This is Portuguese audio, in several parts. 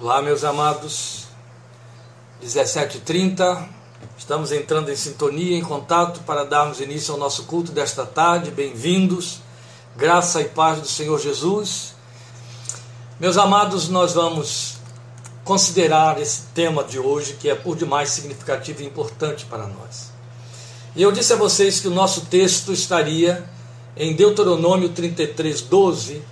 Olá, meus amados. 17h30, estamos entrando em sintonia, em contato para darmos início ao nosso culto desta tarde. Bem-vindos. Graça e paz do Senhor Jesus. Meus amados, nós vamos considerar esse tema de hoje que é por demais significativo e importante para nós. E eu disse a vocês que o nosso texto estaria em Deuteronômio 33, 12.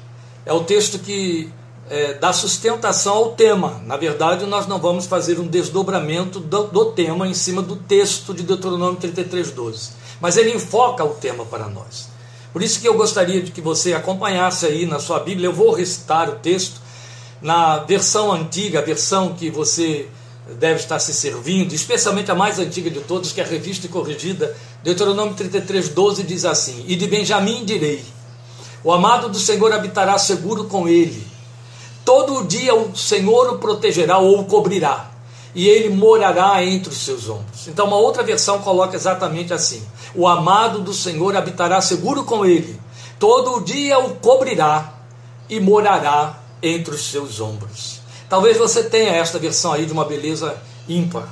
É o texto que é, dá sustentação ao tema. Na verdade, nós não vamos fazer um desdobramento do, do tema em cima do texto de Deuteronômio 33, 12. Mas ele enfoca o tema para nós. Por isso que eu gostaria de que você acompanhasse aí na sua Bíblia. Eu vou recitar o texto na versão antiga, a versão que você deve estar se servindo, especialmente a mais antiga de todas, que é a revista e corrigida. Deuteronômio 33, 12 diz assim: E de Benjamim direi: O amado do Senhor habitará seguro com ele Todo dia o Senhor o protegerá ou o cobrirá, e ele morará entre os seus ombros. Então, uma outra versão coloca exatamente assim: O amado do Senhor habitará seguro com ele, todo dia o cobrirá e morará entre os seus ombros. Talvez você tenha esta versão aí de uma beleza ímpar.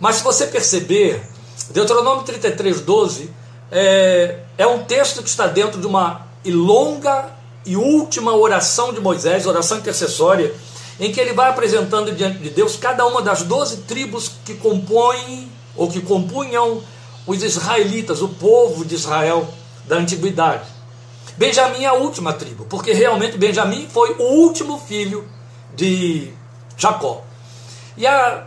Mas se você perceber, Deuteronômio 33, 12 é, é um texto que está dentro de uma longa e última oração de Moisés, oração intercessória, em que ele vai apresentando diante de Deus cada uma das doze tribos que compõem ou que compunham os israelitas, o povo de Israel da antiguidade. Benjamim é a última tribo, porque realmente Benjamim foi o último filho de Jacó. E a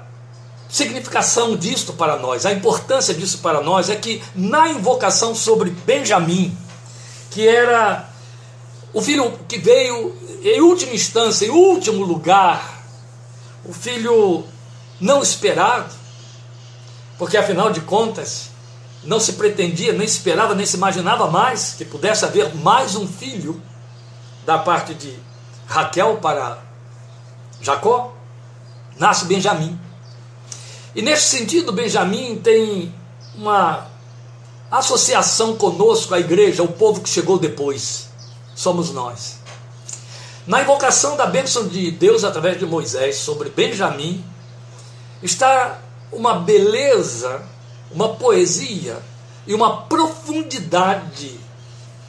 significação disto para nós, a importância disso para nós é que na invocação sobre Benjamim, que era o filho que veio em última instância, em último lugar, o filho não esperado, porque afinal de contas, não se pretendia, nem esperava, nem se imaginava mais que pudesse haver mais um filho da parte de Raquel para Jacó, nasce Benjamim. E nesse sentido, Benjamim tem uma associação conosco, a igreja, o povo que chegou depois somos nós. Na invocação da bênção de Deus através de Moisés sobre Benjamim, está uma beleza, uma poesia e uma profundidade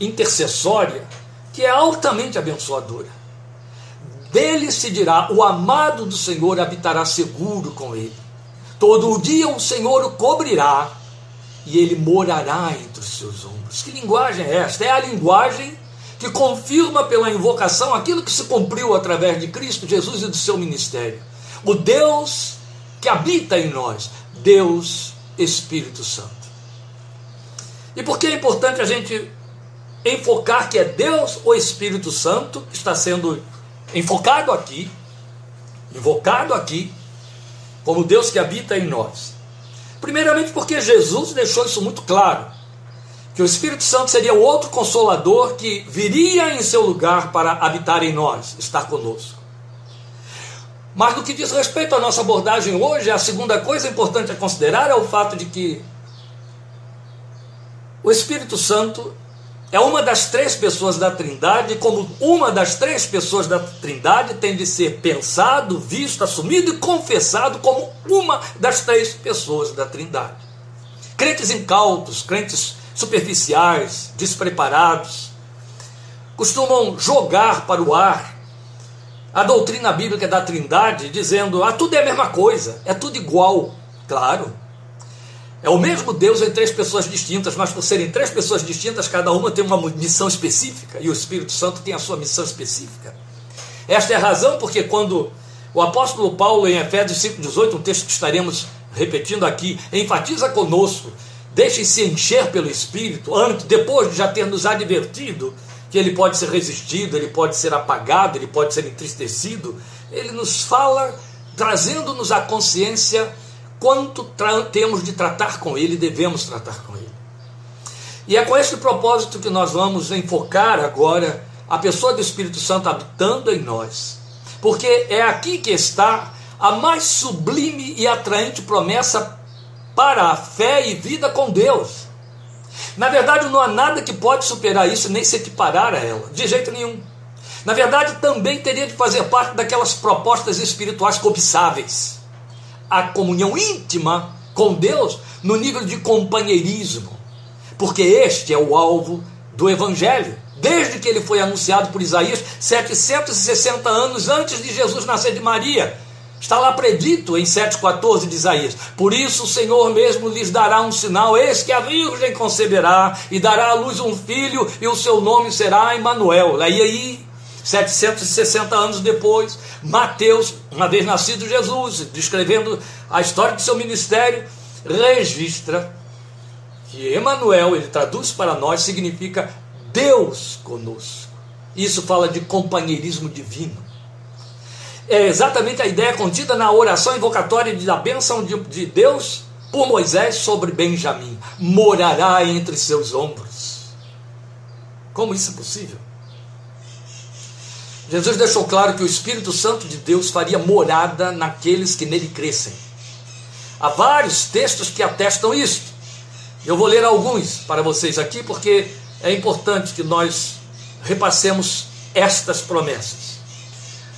intercessória que é altamente abençoadora. Dele se dirá: o amado do Senhor habitará seguro com ele. Todo o dia o Senhor o cobrirá e ele morará entre os seus ombros. Que linguagem é esta? É a linguagem que confirma pela invocação aquilo que se cumpriu através de Cristo Jesus e do seu ministério. O Deus que habita em nós, Deus Espírito Santo. E por que é importante a gente enfocar que é Deus ou Espírito Santo que está sendo enfocado aqui, invocado aqui, como Deus que habita em nós? Primeiramente porque Jesus deixou isso muito claro que o Espírito Santo seria o outro consolador que viria em seu lugar para habitar em nós, estar conosco. Mas no que diz respeito à nossa abordagem hoje, a segunda coisa importante a considerar é o fato de que o Espírito Santo é uma das três pessoas da Trindade, como uma das três pessoas da Trindade tem de ser pensado, visto, assumido e confessado como uma das três pessoas da Trindade. Crentes incautos, crentes superficiais, despreparados, costumam jogar para o ar a doutrina bíblica da Trindade, dizendo: ah, tudo é a mesma coisa, é tudo igual. Claro, é o mesmo Deus em três pessoas distintas, mas por serem três pessoas distintas, cada uma tem uma missão específica e o Espírito Santo tem a sua missão específica. Esta é a razão porque quando o apóstolo Paulo, em Efésios 5,18, um texto que estaremos repetindo aqui, enfatiza conosco Deixem-se encher pelo Espírito, antes, depois de já ter nos advertido que ele pode ser resistido, ele pode ser apagado, ele pode ser entristecido. Ele nos fala, trazendo-nos a consciência quanto temos de tratar com ele, devemos tratar com ele. E é com esse propósito que nós vamos enfocar agora a pessoa do Espírito Santo habitando em nós. Porque é aqui que está a mais sublime e atraente promessa para a fé e vida com Deus. Na verdade, não há nada que pode superar isso, nem se equiparar a ela, de jeito nenhum. Na verdade, também teria de fazer parte daquelas propostas espirituais cobiçáveis. A comunhão íntima com Deus no nível de companheirismo, porque este é o alvo do Evangelho, desde que ele foi anunciado por Isaías 760 anos antes de Jesus nascer de Maria. Está lá predito em 7,14 de Isaías. Por isso o Senhor mesmo lhes dará um sinal: eis que a Virgem conceberá e dará à luz um filho, e o seu nome será Emanuel. Aí aí 760 anos depois, Mateus, uma vez nascido Jesus, descrevendo a história do seu ministério, registra que Emanuel, ele traduz para nós, significa Deus conosco. Isso fala de companheirismo divino. É exatamente a ideia contida na oração invocatória da bênção de, de Deus por Moisés sobre Benjamim: morará entre seus ombros. Como isso é possível? Jesus deixou claro que o Espírito Santo de Deus faria morada naqueles que nele crescem. Há vários textos que atestam isso. Eu vou ler alguns para vocês aqui, porque é importante que nós repassemos estas promessas.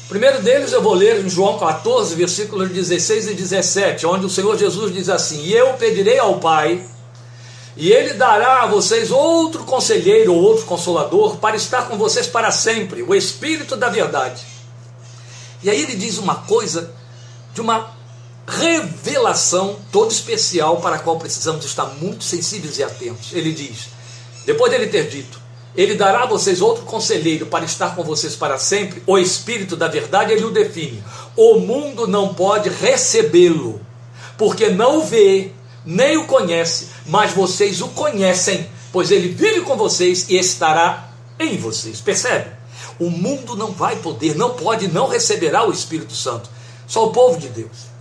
Primeiro deles eu vou ler em João 14, versículos 16 e 17, onde o Senhor Jesus diz assim: E eu pedirei ao Pai, e Ele dará a vocês outro conselheiro ou outro consolador para estar com vocês para sempre, o Espírito da Verdade. E aí ele diz uma coisa de uma revelação toda especial para a qual precisamos estar muito sensíveis e atentos. Ele diz: depois dele ter dito, ele dará a vocês outro conselheiro para estar com vocês para sempre, o Espírito da Verdade, ele o define. O mundo não pode recebê-lo, porque não o vê, nem o conhece, mas vocês o conhecem, pois ele vive com vocês e estará em vocês. Percebe? O mundo não vai poder, não pode, não receberá o Espírito Santo. Só o povo de Deus.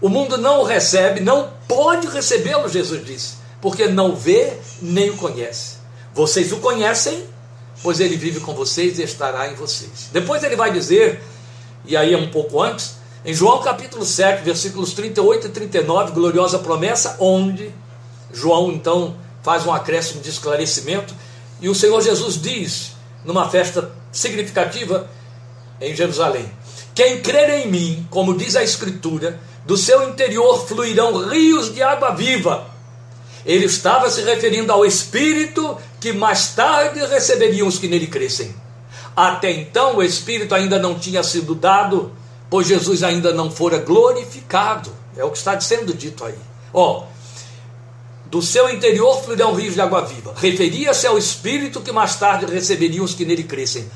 O mundo não o recebe, não pode recebê-lo, Jesus disse, porque não vê nem o conhece. Vocês o conhecem, pois ele vive com vocês e estará em vocês. Depois ele vai dizer, e aí é um pouco antes, em João capítulo 7, versículos 38 e 39, gloriosa promessa, onde João então faz um acréscimo de esclarecimento, e o Senhor Jesus diz, numa festa significativa em Jerusalém: Quem crer em mim, como diz a Escritura, do seu interior fluirão rios de água viva. Ele estava se referindo ao Espírito que mais tarde receberiam os que nele crescem. Até então o Espírito ainda não tinha sido dado, pois Jesus ainda não fora glorificado. É o que está sendo dito aí. Ó, do seu interior fluirão rios de água viva. Referia-se ao Espírito que mais tarde receberiam os que nele crescem.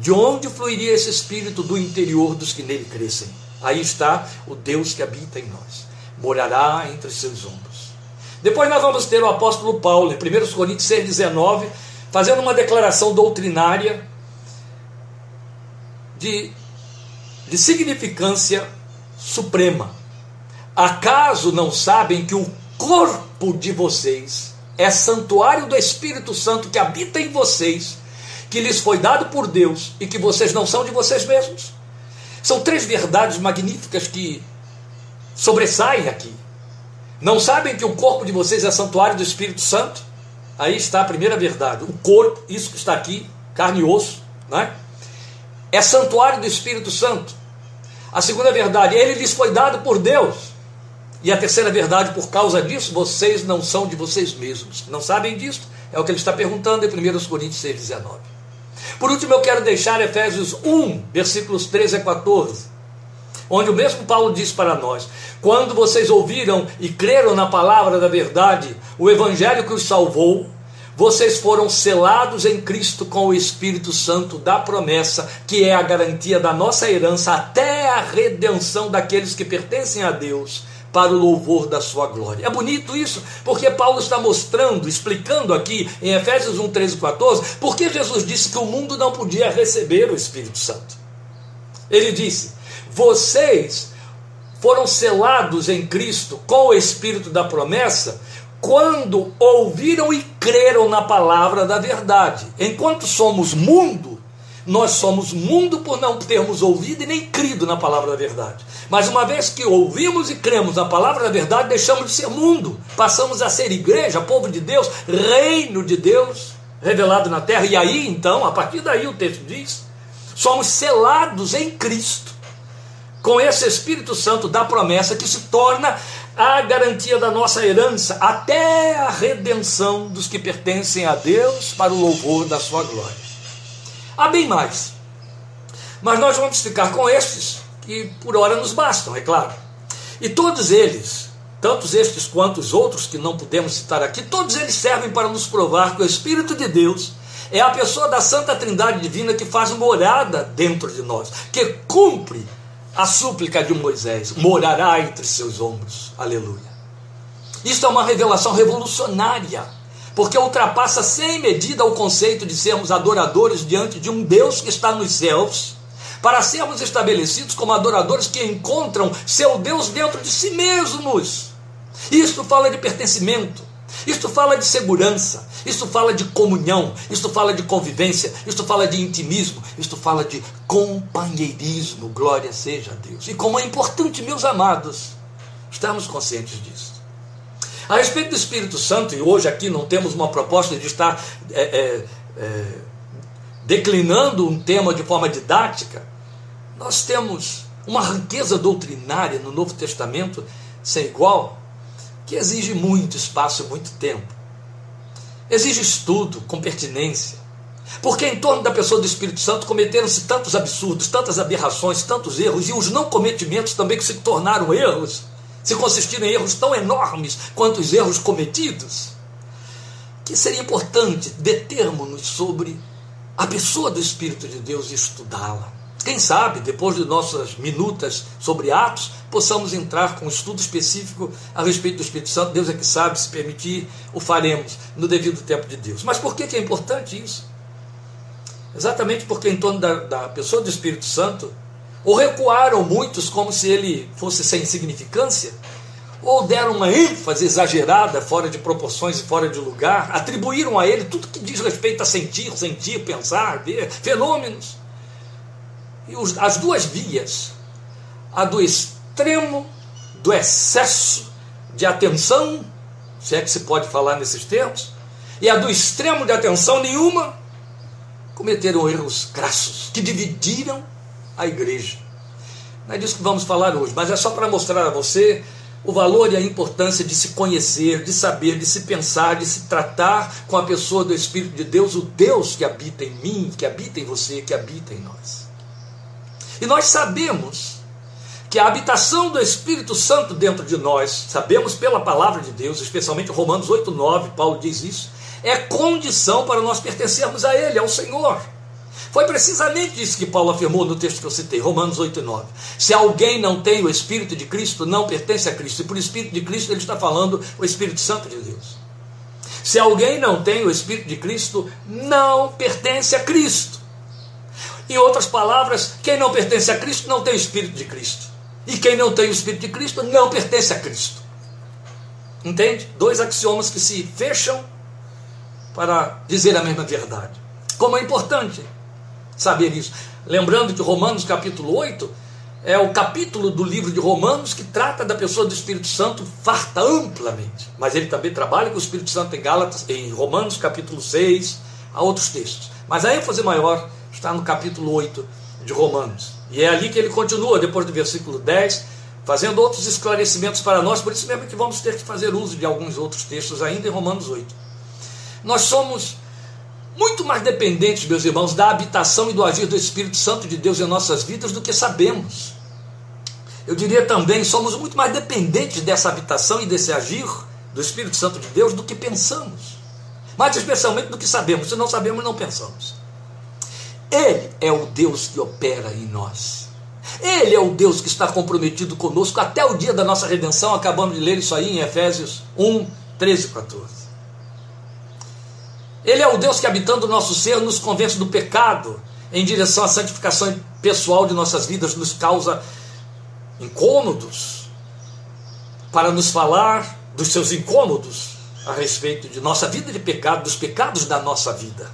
De onde fluiria esse Espírito? Do interior dos que nele crescem. Aí está o Deus que habita em nós. Morará entre seus ombros. Depois nós vamos ter o apóstolo Paulo, em 1 Coríntios 6,19, fazendo uma declaração doutrinária de, de significância suprema. Acaso não sabem que o corpo de vocês é santuário do Espírito Santo que habita em vocês, que lhes foi dado por Deus e que vocês não são de vocês mesmos? São três verdades magníficas que sobressaem aqui. Não sabem que o corpo de vocês é santuário do Espírito Santo? Aí está a primeira verdade. O corpo, isso que está aqui, carne e osso, né? é santuário do Espírito Santo. A segunda verdade, ele lhes foi dado por Deus. E a terceira verdade, por causa disso, vocês não são de vocês mesmos. Não sabem disso? É o que ele está perguntando em 1 Coríntios 6, 19. Por último, eu quero deixar Efésios 1, versículos 13 a 14, onde o mesmo Paulo diz para nós: Quando vocês ouviram e creram na palavra da verdade, o evangelho que os salvou, vocês foram selados em Cristo com o Espírito Santo da promessa, que é a garantia da nossa herança até a redenção daqueles que pertencem a Deus para o louvor da sua glória. É bonito isso, porque Paulo está mostrando, explicando aqui em Efésios 1, 13 e 14, porque Jesus disse que o mundo não podia receber o Espírito Santo. Ele disse: Vocês foram selados em Cristo com o Espírito da promessa quando ouviram e creram na palavra da verdade. Enquanto somos mundo, nós somos mundo por não termos ouvido e nem crido na palavra da verdade. Mas uma vez que ouvimos e cremos na palavra da verdade, deixamos de ser mundo, passamos a ser igreja, povo de Deus, reino de Deus revelado na terra. E aí então, a partir daí o texto diz somos selados em Cristo com esse Espírito Santo da promessa que se torna a garantia da nossa herança até a redenção dos que pertencem a Deus para o louvor da sua glória. Há bem mais. Mas nós vamos ficar com estes que por hora nos bastam, é claro. E todos eles, tantos estes quanto os outros que não podemos citar aqui, todos eles servem para nos provar que o Espírito de Deus é a pessoa da Santa Trindade Divina que faz morada dentro de nós, que cumpre a súplica de Moisés: morará entre seus ombros. Aleluia. Isso é uma revelação revolucionária, porque ultrapassa sem medida o conceito de sermos adoradores diante de um Deus que está nos céus, para sermos estabelecidos como adoradores que encontram seu Deus dentro de si mesmos. Isso fala de pertencimento, isto fala de segurança, isto fala de comunhão, isto fala de convivência, isto fala de intimismo, isto fala de companheirismo. Glória seja a Deus. E como é importante, meus amados, estarmos conscientes disso. A respeito do Espírito Santo, e hoje aqui não temos uma proposta de estar é, é, é, declinando um tema de forma didática, nós temos uma riqueza doutrinária no Novo Testamento sem igual que exige muito espaço e muito tempo. Exige estudo com pertinência. Porque em torno da pessoa do Espírito Santo cometeram-se tantos absurdos, tantas aberrações, tantos erros, e os não cometimentos também que se tornaram erros, se consistiram em erros tão enormes quanto os erros cometidos, que seria importante determos-nos sobre a pessoa do Espírito de Deus e estudá-la. Quem sabe, depois de nossas minutas sobre Atos, possamos entrar com um estudo específico a respeito do Espírito Santo. Deus é que sabe, se permitir, o faremos no devido tempo de Deus. Mas por que, é importante isso? Exatamente porque em torno da, da pessoa do Espírito Santo, ou recuaram muitos como se ele fosse sem significância, ou deram uma ênfase exagerada, fora de proporções e fora de lugar, atribuíram a ele tudo que diz respeito a sentir, sentir, pensar, ver, fenômenos os, as duas vias, a do extremo, do excesso de atenção, se é que se pode falar nesses termos, e a do extremo de atenção nenhuma, cometeram erros crassos que dividiram a igreja. Não é disso que vamos falar hoje, mas é só para mostrar a você o valor e a importância de se conhecer, de saber, de se pensar, de se tratar com a pessoa do Espírito de Deus, o Deus que habita em mim, que habita em você, que habita em nós. E nós sabemos que a habitação do Espírito Santo dentro de nós, sabemos pela palavra de Deus, especialmente Romanos 8, 9, Paulo diz isso, é condição para nós pertencermos a Ele, ao Senhor. Foi precisamente isso que Paulo afirmou no texto que eu citei, Romanos 8 e 9. Se alguém não tem o Espírito de Cristo, não pertence a Cristo. E por Espírito de Cristo ele está falando o Espírito Santo de Deus. Se alguém não tem o Espírito de Cristo, não pertence a Cristo. Em outras palavras, quem não pertence a Cristo não tem o Espírito de Cristo. E quem não tem o Espírito de Cristo não pertence a Cristo. Entende? Dois axiomas que se fecham para dizer a mesma verdade. Como é importante saber isso. Lembrando que Romanos capítulo 8 é o capítulo do livro de Romanos que trata da pessoa do Espírito Santo farta amplamente. Mas ele também trabalha com o Espírito Santo em Gálatas, em Romanos capítulo 6, há outros textos. Mas a ênfase maior está no capítulo 8 de Romanos. E é ali que ele continua, depois do versículo 10, fazendo outros esclarecimentos para nós, por isso mesmo que vamos ter que fazer uso de alguns outros textos ainda em Romanos 8. Nós somos muito mais dependentes, meus irmãos, da habitação e do agir do Espírito Santo de Deus em nossas vidas do que sabemos. Eu diria também, somos muito mais dependentes dessa habitação e desse agir do Espírito Santo de Deus do que pensamos. Mais especialmente do que sabemos. Se não sabemos, não pensamos. Ele é o Deus que opera em nós. Ele é o Deus que está comprometido conosco até o dia da nossa redenção. Acabamos de ler isso aí em Efésios 1, 13 e 14. Ele é o Deus que, habitando o nosso ser, nos convence do pecado em direção à santificação pessoal de nossas vidas, nos causa incômodos para nos falar dos seus incômodos a respeito de nossa vida de pecado, dos pecados da nossa vida.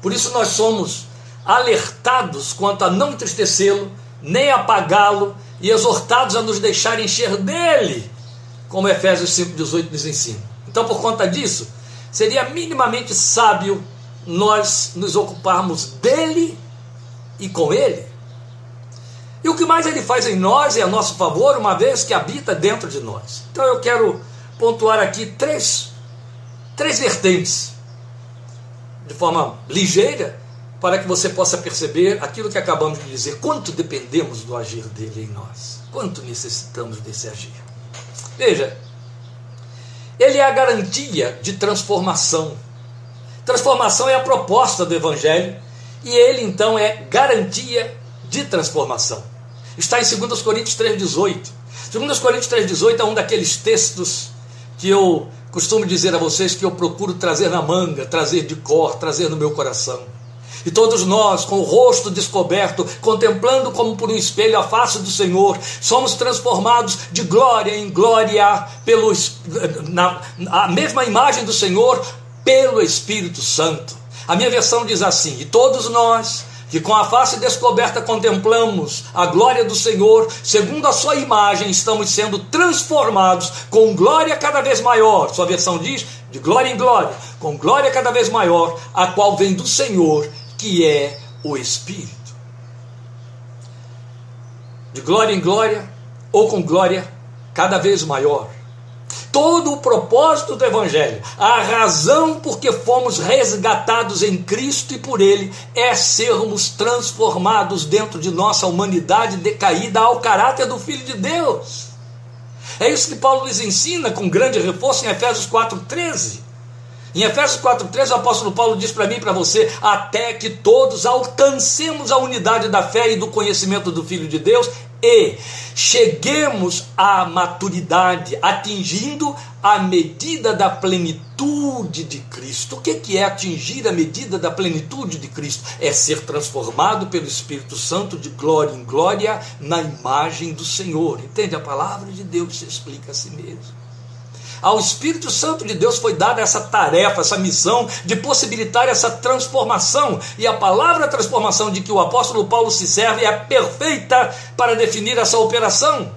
Por isso nós somos alertados quanto a não entristecê-lo, nem apagá-lo, e exortados a nos deixar encher dele, como Efésios 5,18 nos ensina. Então, por conta disso, seria minimamente sábio nós nos ocuparmos dele e com Ele. E o que mais Ele faz em nós é a nosso favor, uma vez que habita dentro de nós. Então eu quero pontuar aqui três, três vertentes, de forma ligeira, para que você possa perceber aquilo que acabamos de dizer, quanto dependemos do agir dele em nós, quanto necessitamos desse agir. Veja, ele é a garantia de transformação. Transformação é a proposta do Evangelho e ele então é garantia de transformação. Está em 2 Coríntios 3,18. 2 Coríntios 3,18 é um daqueles textos que eu costumo dizer a vocês que eu procuro trazer na manga, trazer de cor, trazer no meu coração. E todos nós, com o rosto descoberto, contemplando como por um espelho a face do Senhor, somos transformados de glória em glória pelo na a mesma imagem do Senhor pelo Espírito Santo. A minha versão diz assim: "E todos nós, que com a face descoberta contemplamos a glória do Senhor, segundo a sua imagem, estamos sendo transformados com glória cada vez maior. Sua versão diz: de glória em glória, com glória cada vez maior, a qual vem do Senhor, que é o Espírito. De glória em glória, ou com glória cada vez maior. Todo o propósito do Evangelho, a razão por que fomos resgatados em Cristo e por Ele, é sermos transformados dentro de nossa humanidade decaída ao caráter do Filho de Deus. É isso que Paulo nos ensina com grande reforço em Efésios 4,13. Em Efésios 4,13, o apóstolo Paulo diz para mim e para você: até que todos alcancemos a unidade da fé e do conhecimento do Filho de Deus e cheguemos à maturidade, atingindo a medida da plenitude de Cristo. O que é atingir a medida da plenitude de Cristo? É ser transformado pelo Espírito Santo de glória em glória na imagem do Senhor. Entende? A palavra de Deus se explica a si mesmo. Ao Espírito Santo de Deus foi dada essa tarefa, essa missão de possibilitar essa transformação. E a palavra transformação de que o apóstolo Paulo se serve é perfeita para definir essa operação.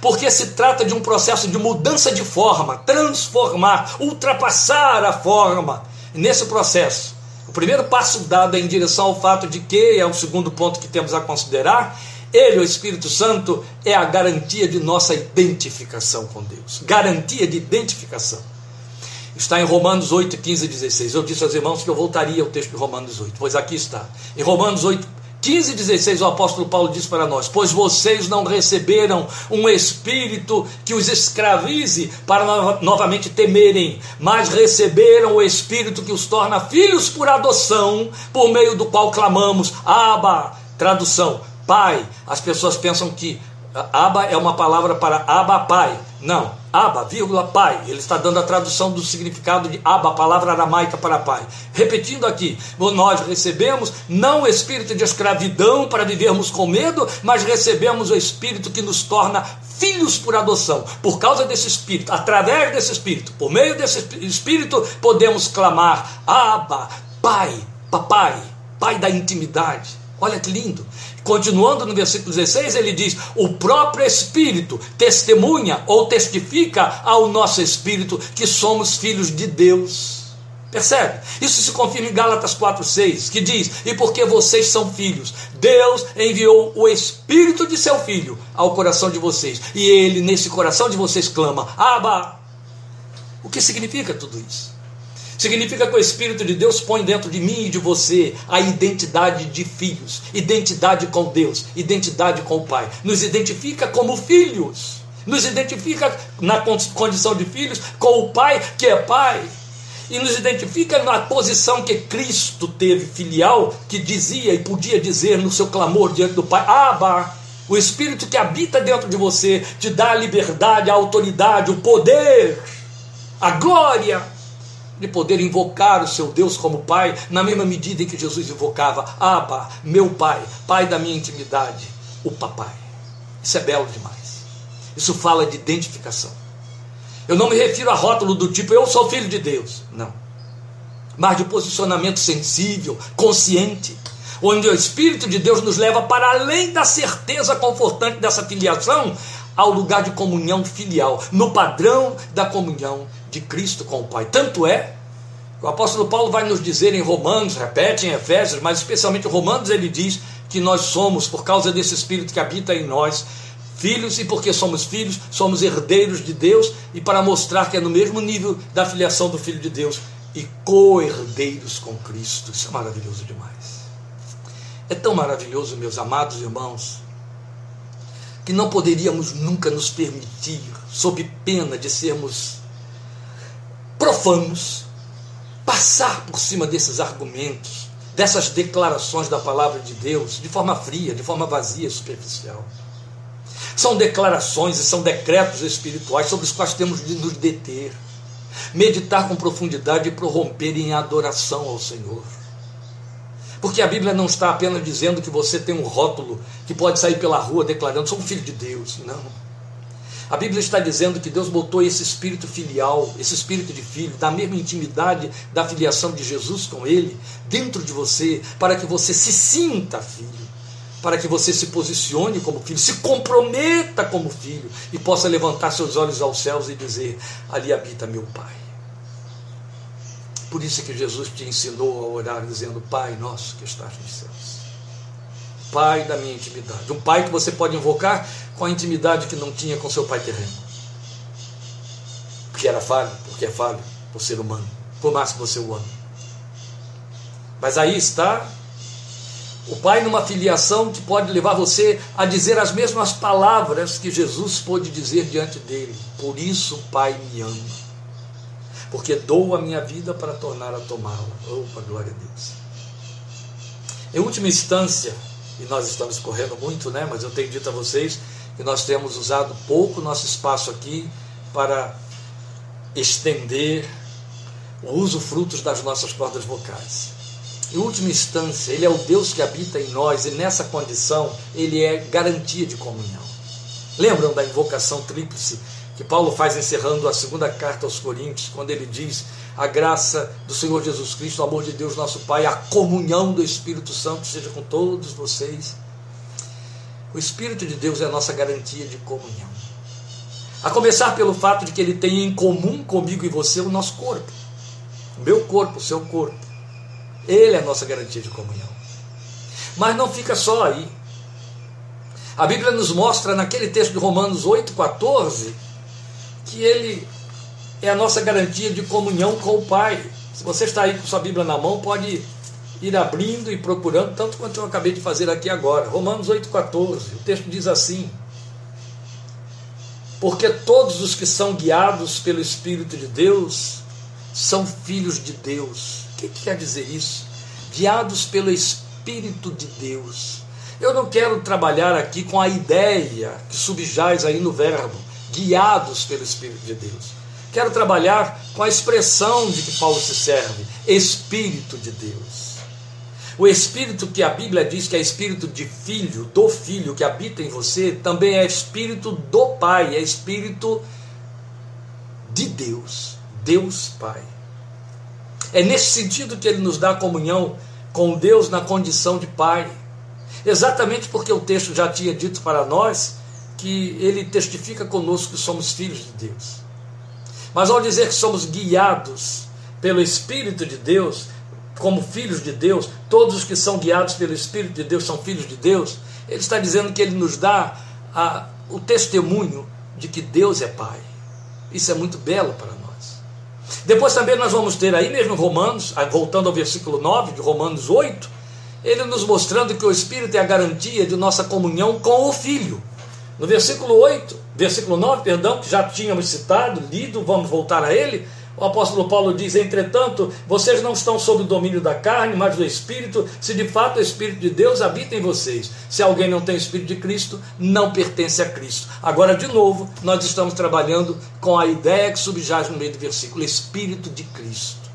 Porque se trata de um processo de mudança de forma, transformar, ultrapassar a forma. Nesse processo, o primeiro passo dado é em direção ao fato de que, é o segundo ponto que temos a considerar, ele, o Espírito Santo, é a garantia de nossa identificação com Deus. Garantia de identificação. Está em Romanos 8, 15 e 16. Eu disse aos irmãos que eu voltaria ao texto de Romanos 8, pois aqui está. Em Romanos 8, 15 e 16, o apóstolo Paulo diz para nós: Pois vocês não receberam um espírito que os escravize para no novamente temerem, mas receberam o espírito que os torna filhos por adoção, por meio do qual clamamos: Abba, tradução, pai. As pessoas pensam que Aba é uma palavra para Aba pai. Não, Aba, vírgula, pai. Ele está dando a tradução do significado de Aba, palavra aramaica para pai. Repetindo aqui, nós recebemos não o espírito de escravidão para vivermos com medo, mas recebemos o espírito que nos torna filhos por adoção. Por causa desse espírito, através desse espírito, por meio desse espírito, podemos clamar: Aba, pai, papai, pai da intimidade. Olha que lindo. Continuando no versículo 16, ele diz: O próprio Espírito testemunha ou testifica ao nosso espírito que somos filhos de Deus. Percebe? Isso se confirma em Gálatas 4,6, que diz: E porque vocês são filhos, Deus enviou o Espírito de seu Filho ao coração de vocês, e ele, nesse coração de vocês, clama: Abba! O que significa tudo isso? Significa que o Espírito de Deus põe dentro de mim e de você a identidade de filhos, identidade com Deus, identidade com o Pai. Nos identifica como filhos, nos identifica na condição de filhos com o Pai que é Pai. E nos identifica na posição que Cristo teve filial, que dizia e podia dizer no seu clamor diante do Pai: Abba, o Espírito que habita dentro de você te dá a liberdade, a autoridade, o poder, a glória de poder invocar o seu Deus como Pai, na mesma medida em que Jesus invocava Abba, meu Pai, Pai da minha intimidade, o Papai. Isso é belo demais. Isso fala de identificação. Eu não me refiro a rótulo do tipo eu sou filho de Deus. Não. Mas de posicionamento sensível, consciente, onde o Espírito de Deus nos leva para além da certeza confortante dessa filiação ao lugar de comunhão filial, no padrão da comunhão de Cristo com o Pai. Tanto é o apóstolo Paulo vai nos dizer em Romanos, repete em Efésios, mas especialmente em Romanos, ele diz que nós somos, por causa desse Espírito que habita em nós, filhos, e porque somos filhos, somos herdeiros de Deus, e para mostrar que é no mesmo nível da filiação do Filho de Deus, e co-herdeiros com Cristo. Isso é maravilhoso demais. É tão maravilhoso, meus amados irmãos, que não poderíamos nunca nos permitir, sob pena de sermos profanos, passar por cima desses argumentos, dessas declarações da palavra de Deus, de forma fria, de forma vazia, superficial. São declarações e são decretos espirituais sobre os quais temos de nos deter, meditar com profundidade e prorromper em adoração ao Senhor. Porque a Bíblia não está apenas dizendo que você tem um rótulo que pode sair pela rua declarando sou um filho de Deus. Não. A Bíblia está dizendo que Deus botou esse espírito filial, esse espírito de filho, da mesma intimidade da filiação de Jesus com ele, dentro de você, para que você se sinta filho, para que você se posicione como filho, se comprometa como filho e possa levantar seus olhos aos céus e dizer: Ali habita meu Pai. Por isso que Jesus te ensinou a orar dizendo: Pai nosso que estás nos céus. Pai da minha intimidade. Um pai que você pode invocar com a intimidade que não tinha com seu pai terreno. Porque era falho, porque é falho, por ser humano. Por mais que você o ame. Mas aí está o pai numa filiação que pode levar você a dizer as mesmas palavras que Jesus pôde dizer diante dele. Por isso o Pai me ama porque dou a minha vida para tornar a tomá-la. Opa, glória a Deus. Em última instância, e nós estamos correndo muito, né? Mas eu tenho dito a vocês que nós temos usado pouco nosso espaço aqui para estender o uso frutos das nossas cordas vocais. Em última instância, Ele é o Deus que habita em nós e nessa condição Ele é garantia de comunhão. Lembram da invocação tríplice que Paulo faz encerrando a segunda carta aos Coríntios, quando ele diz: A graça do Senhor Jesus Cristo, o amor de Deus, nosso Pai, a comunhão do Espírito Santo seja com todos vocês. O Espírito de Deus é a nossa garantia de comunhão. A começar pelo fato de que ele tem em comum comigo e você o nosso corpo. O meu corpo, o seu corpo. Ele é a nossa garantia de comunhão. Mas não fica só aí. A Bíblia nos mostra naquele texto de Romanos 8,14 que ele é a nossa garantia de comunhão com o Pai. Se você está aí com sua Bíblia na mão, pode ir abrindo e procurando, tanto quanto eu acabei de fazer aqui agora. Romanos 8,14. O texto diz assim: Porque todos os que são guiados pelo Espírito de Deus são filhos de Deus. O que, que quer dizer isso? Guiados pelo Espírito de Deus. Eu não quero trabalhar aqui com a ideia que subjaz aí no verbo guiados pelo Espírito de Deus. Quero trabalhar com a expressão de que Paulo se serve, Espírito de Deus. O Espírito que a Bíblia diz que é Espírito de filho, do filho que habita em você, também é Espírito do Pai, é Espírito de Deus, Deus Pai. É nesse sentido que ele nos dá comunhão com Deus na condição de Pai. Exatamente porque o texto já tinha dito para nós que ele testifica conosco que somos filhos de Deus. Mas ao dizer que somos guiados pelo Espírito de Deus, como filhos de Deus, todos os que são guiados pelo Espírito de Deus são filhos de Deus, ele está dizendo que ele nos dá a, o testemunho de que Deus é Pai. Isso é muito belo para nós. Depois também nós vamos ter aí mesmo Romanos, voltando ao versículo 9 de Romanos 8, ele nos mostrando que o Espírito é a garantia de nossa comunhão com o Filho. No versículo 8, versículo 9, perdão, que já tínhamos citado, lido, vamos voltar a ele. O apóstolo Paulo diz: Entretanto, vocês não estão sob o domínio da carne, mas do Espírito, se de fato o Espírito de Deus habita em vocês. Se alguém não tem o Espírito de Cristo, não pertence a Cristo. Agora, de novo, nós estamos trabalhando com a ideia que subjaz no meio do versículo: Espírito de Cristo.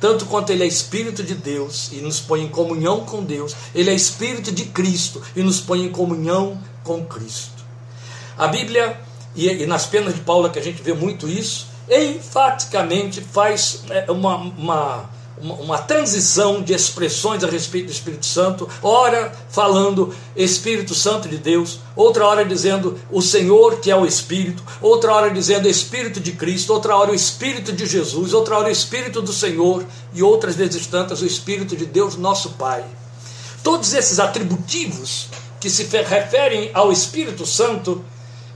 Tanto quanto ele é Espírito de Deus e nos põe em comunhão com Deus, ele é Espírito de Cristo e nos põe em comunhão com Cristo. A Bíblia, e, e nas penas de Paulo que a gente vê muito isso, enfaticamente faz é, uma, uma, uma, transição de expressões a respeito do Espírito Santo, ora falando Espírito Santo de Deus, outra hora dizendo o Senhor que é o Espírito, outra hora dizendo Espírito de Cristo, outra hora o Espírito de Jesus, outra hora o Espírito do Senhor e outras vezes tantas o Espírito de Deus nosso Pai. todos esses atributivos que se referem ao Espírito Santo,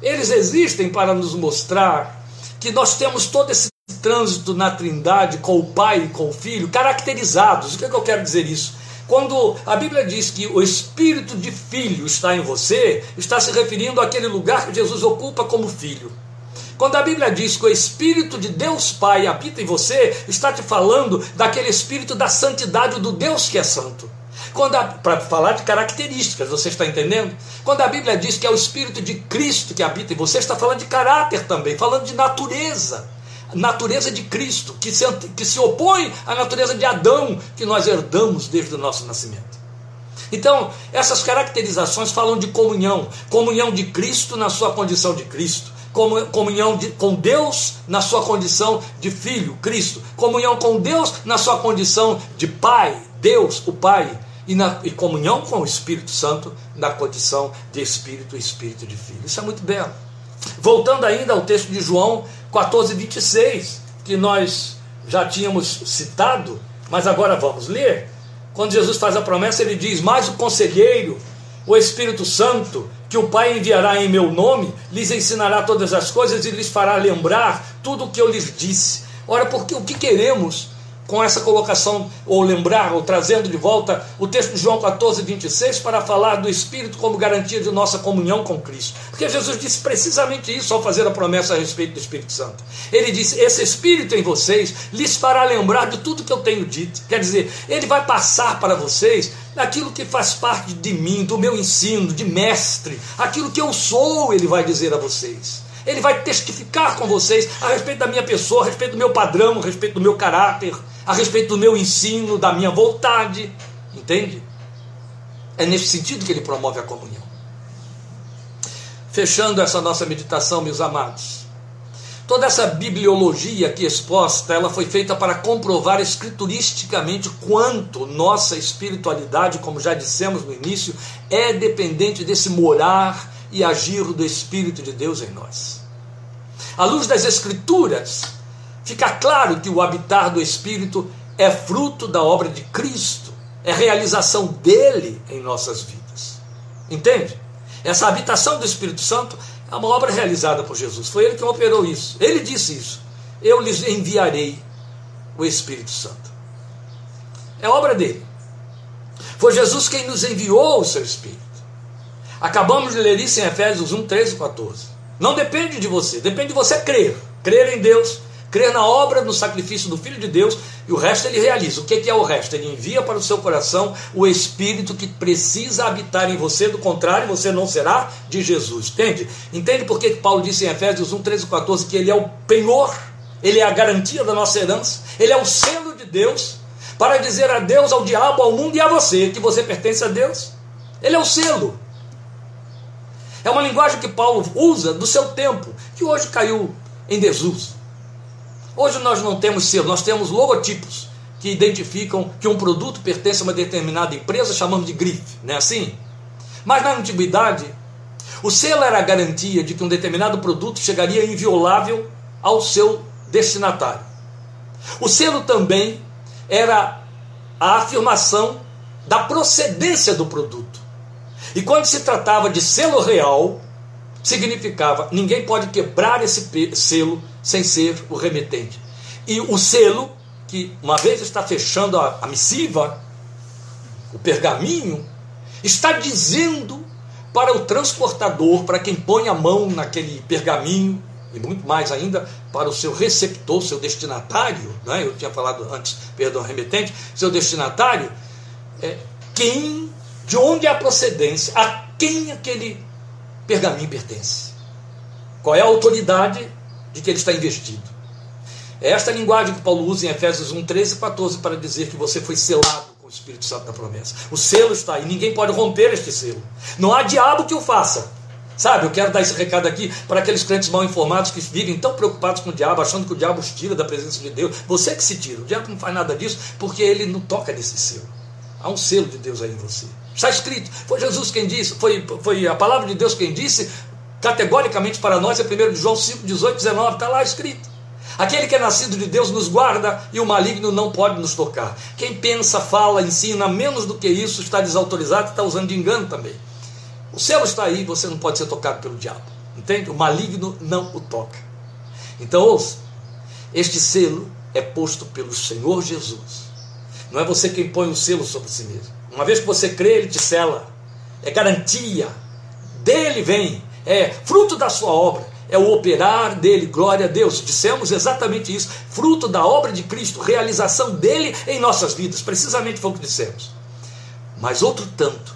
eles existem para nos mostrar que nós temos todo esse trânsito na Trindade com o Pai e com o Filho caracterizados. O que, é que eu quero dizer isso? Quando a Bíblia diz que o espírito de filho está em você, está se referindo àquele lugar que Jesus ocupa como filho. Quando a Bíblia diz que o Espírito de Deus Pai habita em você, está te falando daquele Espírito da santidade do Deus que é santo. Para falar de características, você está entendendo? Quando a Bíblia diz que é o Espírito de Cristo que habita em você, está falando de caráter também, falando de natureza natureza de Cristo, que se, que se opõe à natureza de Adão, que nós herdamos desde o nosso nascimento. Então, essas caracterizações falam de comunhão, comunhão de Cristo na sua condição de Cristo, comunhão de, com Deus na sua condição de filho, Cristo, comunhão com Deus na sua condição de Pai, Deus, o Pai, e, na, e comunhão com o Espírito Santo na condição de Espírito e Espírito de Filho. Isso é muito belo. Voltando ainda ao texto de João 14, 26, que nós já tínhamos citado, mas agora vamos ler. Quando Jesus faz a promessa, ele diz: Mas o conselheiro, o Espírito Santo, que o Pai enviará em meu nome, lhes ensinará todas as coisas e lhes fará lembrar tudo o que eu lhes disse. Ora, porque o que queremos com essa colocação, ou lembrar, ou trazendo de volta o texto de João 14, 26, para falar do Espírito como garantia de nossa comunhão com Cristo. Porque Jesus disse precisamente isso ao fazer a promessa a respeito do Espírito Santo. Ele disse: Esse Espírito em vocês lhes fará lembrar de tudo que eu tenho dito. Quer dizer, ele vai passar para vocês aquilo que faz parte de mim, do meu ensino, de mestre, aquilo que eu sou, ele vai dizer a vocês. Ele vai testificar com vocês a respeito da minha pessoa, a respeito do meu padrão, a respeito do meu caráter, a respeito do meu ensino, da minha vontade. Entende? É nesse sentido que ele promove a comunhão. Fechando essa nossa meditação, meus amados. Toda essa bibliologia aqui exposta, ela foi feita para comprovar escrituristicamente quanto nossa espiritualidade, como já dissemos no início, é dependente desse morar e agir do Espírito de Deus em nós. À luz das Escrituras, fica claro que o habitar do Espírito é fruto da obra de Cristo, é realização dele em nossas vidas. Entende? Essa habitação do Espírito Santo é uma obra realizada por Jesus. Foi ele que operou isso. Ele disse isso. Eu lhes enviarei o Espírito Santo. É obra dele. Foi Jesus quem nos enviou o seu Espírito. Acabamos de ler isso em Efésios 1, 13 e 14. Não depende de você, depende de você crer. Crer em Deus, crer na obra, no sacrifício do Filho de Deus, e o resto ele realiza. O que é o resto? Ele envia para o seu coração o Espírito que precisa habitar em você, do contrário, você não será de Jesus. Entende? Entende por que Paulo disse em Efésios 1, 13 e 14 que ele é o penhor, ele é a garantia da nossa herança, ele é o selo de Deus, para dizer a Deus, ao diabo, ao mundo e a você que você pertence a Deus. Ele é o selo. É uma linguagem que Paulo usa do seu tempo, que hoje caiu em desuso. Hoje nós não temos selo, nós temos logotipos que identificam que um produto pertence a uma determinada empresa, chamamos de grife, não é assim? Mas na antiguidade, o selo era a garantia de que um determinado produto chegaria inviolável ao seu destinatário. O selo também era a afirmação da procedência do produto. E quando se tratava de selo real, significava ninguém pode quebrar esse selo sem ser o remetente. E o selo, que uma vez está fechando a, a missiva, o pergaminho, está dizendo para o transportador, para quem põe a mão naquele pergaminho, e muito mais ainda para o seu receptor, seu destinatário, né? eu tinha falado antes, perdão, remetente, seu destinatário, é, quem de onde é a procedência, a quem aquele pergaminho pertence. Qual é a autoridade de que ele está investido. É esta linguagem que Paulo usa em Efésios 1, 13 e 14 para dizer que você foi selado com o Espírito Santo da promessa. O selo está aí, ninguém pode romper este selo. Não há diabo que o faça. Sabe, eu quero dar esse recado aqui para aqueles crentes mal informados que vivem tão preocupados com o diabo, achando que o diabo os tira da presença de Deus. Você que se tira. O diabo não faz nada disso porque ele não toca nesse selo. Há um selo de Deus aí em você. Está escrito. Foi Jesus quem disse, foi, foi a palavra de Deus quem disse, categoricamente para nós, é 1 João 5, 18, 19, está lá escrito. Aquele que é nascido de Deus nos guarda e o maligno não pode nos tocar. Quem pensa, fala, ensina menos do que isso está desautorizado e está usando de engano também. O céu está aí, você não pode ser tocado pelo diabo. Entende? O maligno não o toca. Então ouça, este selo é posto pelo Senhor Jesus. Não é você quem põe o selo sobre si mesmo. Uma vez que você crê, ele te sela. É garantia. Dele vem. É fruto da sua obra. É o operar dele. Glória a Deus. Dissemos exatamente isso. Fruto da obra de Cristo. Realização dele em nossas vidas. Precisamente foi o que dissemos. Mas outro tanto.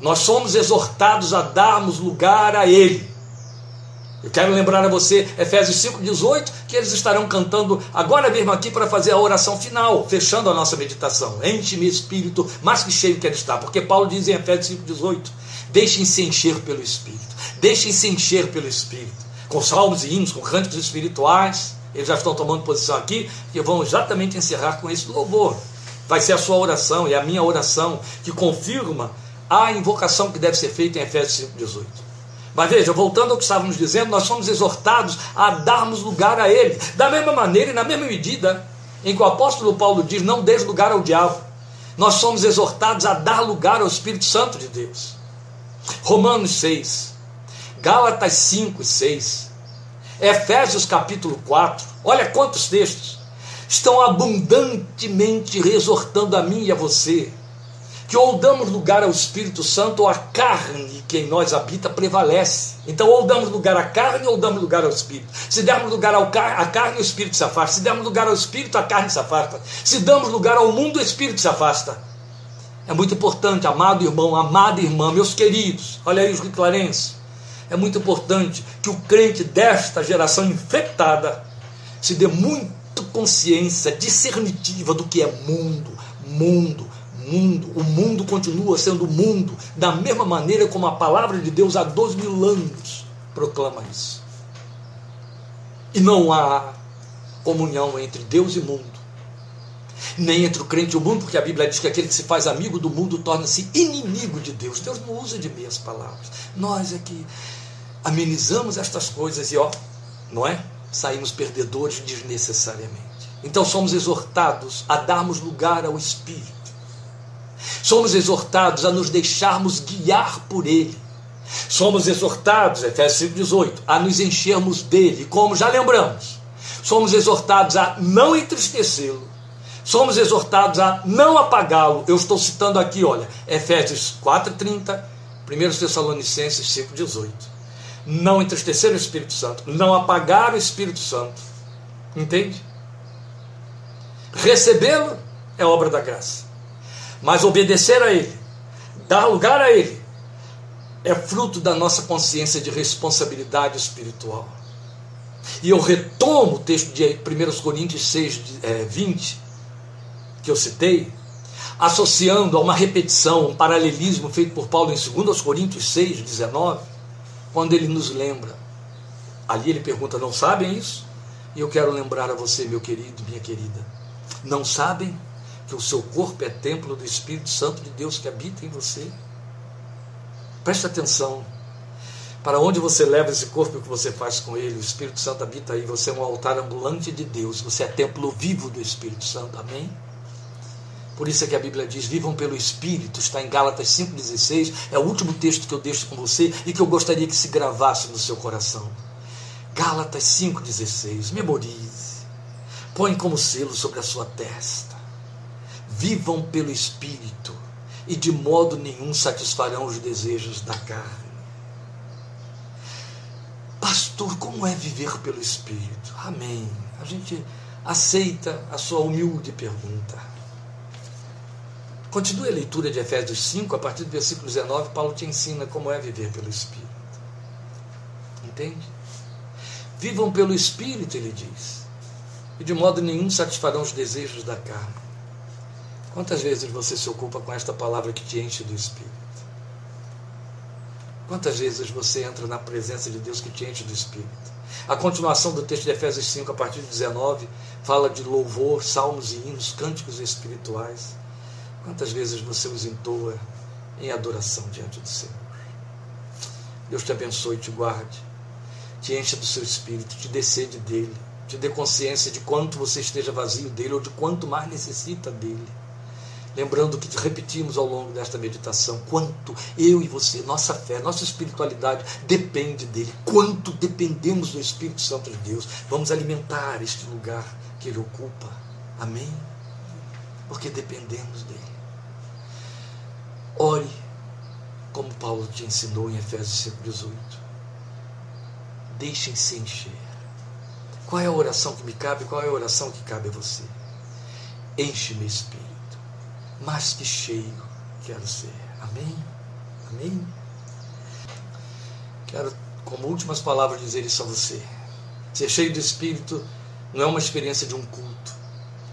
Nós somos exortados a darmos lugar a ele. Eu quero lembrar a você, Efésios 5,18, que eles estarão cantando agora mesmo aqui para fazer a oração final, fechando a nossa meditação. Enche-me espírito, mais que cheio quero estar, porque Paulo diz em Efésios 5,18: deixem-se encher pelo Espírito, deixem-se encher pelo Espírito, com salmos e hinos, com cânticos espirituais. Eles já estão tomando posição aqui e vão exatamente encerrar com esse louvor. Vai ser a sua oração e a minha oração que confirma a invocação que deve ser feita em Efésios 5,18. Mas veja, voltando ao que estávamos dizendo, nós somos exortados a darmos lugar a Ele. Da mesma maneira e na mesma medida em que o apóstolo Paulo diz: não dê lugar ao diabo, nós somos exortados a dar lugar ao Espírito Santo de Deus. Romanos 6, Gálatas 5 e 6, Efésios capítulo 4, olha quantos textos estão abundantemente exortando a mim e a você que ou damos lugar ao Espírito Santo ou a carne que em nós habita prevalece. Então, ou damos lugar à carne ou damos lugar ao Espírito. Se dermos lugar à carne, o Espírito se afasta. Se dermos lugar ao Espírito, a carne se afasta. Se damos lugar ao mundo, o Espírito se afasta. É muito importante, amado irmão, amada irmã, meus queridos, olha aí os Clarence. É muito importante que o crente desta geração infectada se dê muito consciência discernitiva do que é mundo, mundo, mundo, o mundo continua sendo mundo, da mesma maneira como a palavra de Deus há dois mil anos proclama isso. E não há comunhão entre Deus e mundo, nem entre o crente e o mundo, porque a Bíblia diz que aquele que se faz amigo do mundo torna-se inimigo de Deus. Deus não usa de meias palavras. Nós é que amenizamos estas coisas e, ó, não é? Saímos perdedores desnecessariamente. Então somos exortados a darmos lugar ao Espírito Somos exortados a nos deixarmos guiar por Ele. Somos exortados, Efésios 5,18, a nos enchermos dele, como já lembramos. Somos exortados a não entristecê-lo. Somos exortados a não apagá-lo. Eu estou citando aqui, olha, Efésios 4,30, 1 Tessalonicenses 5,18. Não entristecer o Espírito Santo, não apagar o Espírito Santo. Entende? Recebê-lo é obra da graça. Mas obedecer a Ele, dar lugar a Ele, é fruto da nossa consciência de responsabilidade espiritual. E eu retomo o texto de 1 Coríntios 6, 20, é, que eu citei, associando a uma repetição, um paralelismo feito por Paulo em 2 Coríntios 6, 19, quando ele nos lembra. Ali ele pergunta: Não sabem isso? E eu quero lembrar a você, meu querido, minha querida. Não sabem? Que o seu corpo é templo do Espírito Santo de Deus que habita em você. Preste atenção. Para onde você leva esse corpo e o que você faz com ele? O Espírito Santo habita aí. Você é um altar ambulante de Deus. Você é templo vivo do Espírito Santo. Amém? Por isso é que a Bíblia diz: vivam pelo Espírito. Está em Gálatas 5,16. É o último texto que eu deixo com você e que eu gostaria que se gravasse no seu coração. Gálatas 5,16. Memorize. Põe como selo sobre a sua testa vivam pelo Espírito e de modo nenhum satisfarão os desejos da carne. Pastor, como é viver pelo Espírito? Amém. A gente aceita a sua humilde pergunta. Continue a leitura de Efésios 5, a partir do versículo 19, Paulo te ensina como é viver pelo Espírito. Entende? Vivam pelo Espírito, ele diz, e de modo nenhum satisfarão os desejos da carne. Quantas vezes você se ocupa com esta palavra que te enche do Espírito? Quantas vezes você entra na presença de Deus que te enche do Espírito? A continuação do texto de Efésios 5, a partir de 19, fala de louvor, salmos e hinos, cânticos espirituais. Quantas vezes você os entoa em adoração diante do Senhor? Deus te abençoe e te guarde, te encha do seu espírito, te dê sede dele, te dê consciência de quanto você esteja vazio dele ou de quanto mais necessita dele. Lembrando que repetimos ao longo desta meditação quanto eu e você, nossa fé, nossa espiritualidade depende dele, quanto dependemos do Espírito Santo de Deus. Vamos alimentar este lugar que ele ocupa. Amém? Porque dependemos dele. Ore como Paulo te ensinou em Efésios 5,18. Deixem-se encher. Qual é a oração que me cabe? Qual é a oração que cabe a você? Enche-me, Espírito mais que cheio quero ser. Amém? Amém? Quero, como últimas palavras, dizer isso a você. Ser cheio do Espírito não é uma experiência de um culto,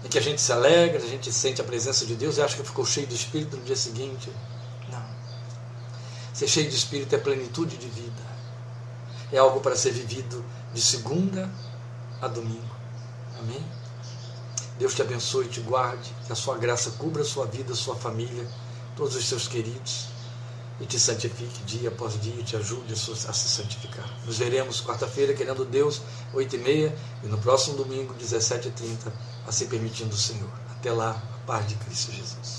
em que a gente se alegra, a gente sente a presença de Deus e acha que ficou cheio do Espírito no dia seguinte. Não. Ser cheio do Espírito é plenitude de vida. É algo para ser vivido de segunda a domingo. Amém? Deus te abençoe e te guarde, que a sua graça cubra a sua vida, a sua família, todos os seus queridos, e te santifique dia após dia, te ajude a se santificar. Nos veremos quarta-feira, querendo Deus, 8 e no próximo domingo, 17 e 30, assim permitindo o Senhor. Até lá, a paz de Cristo Jesus.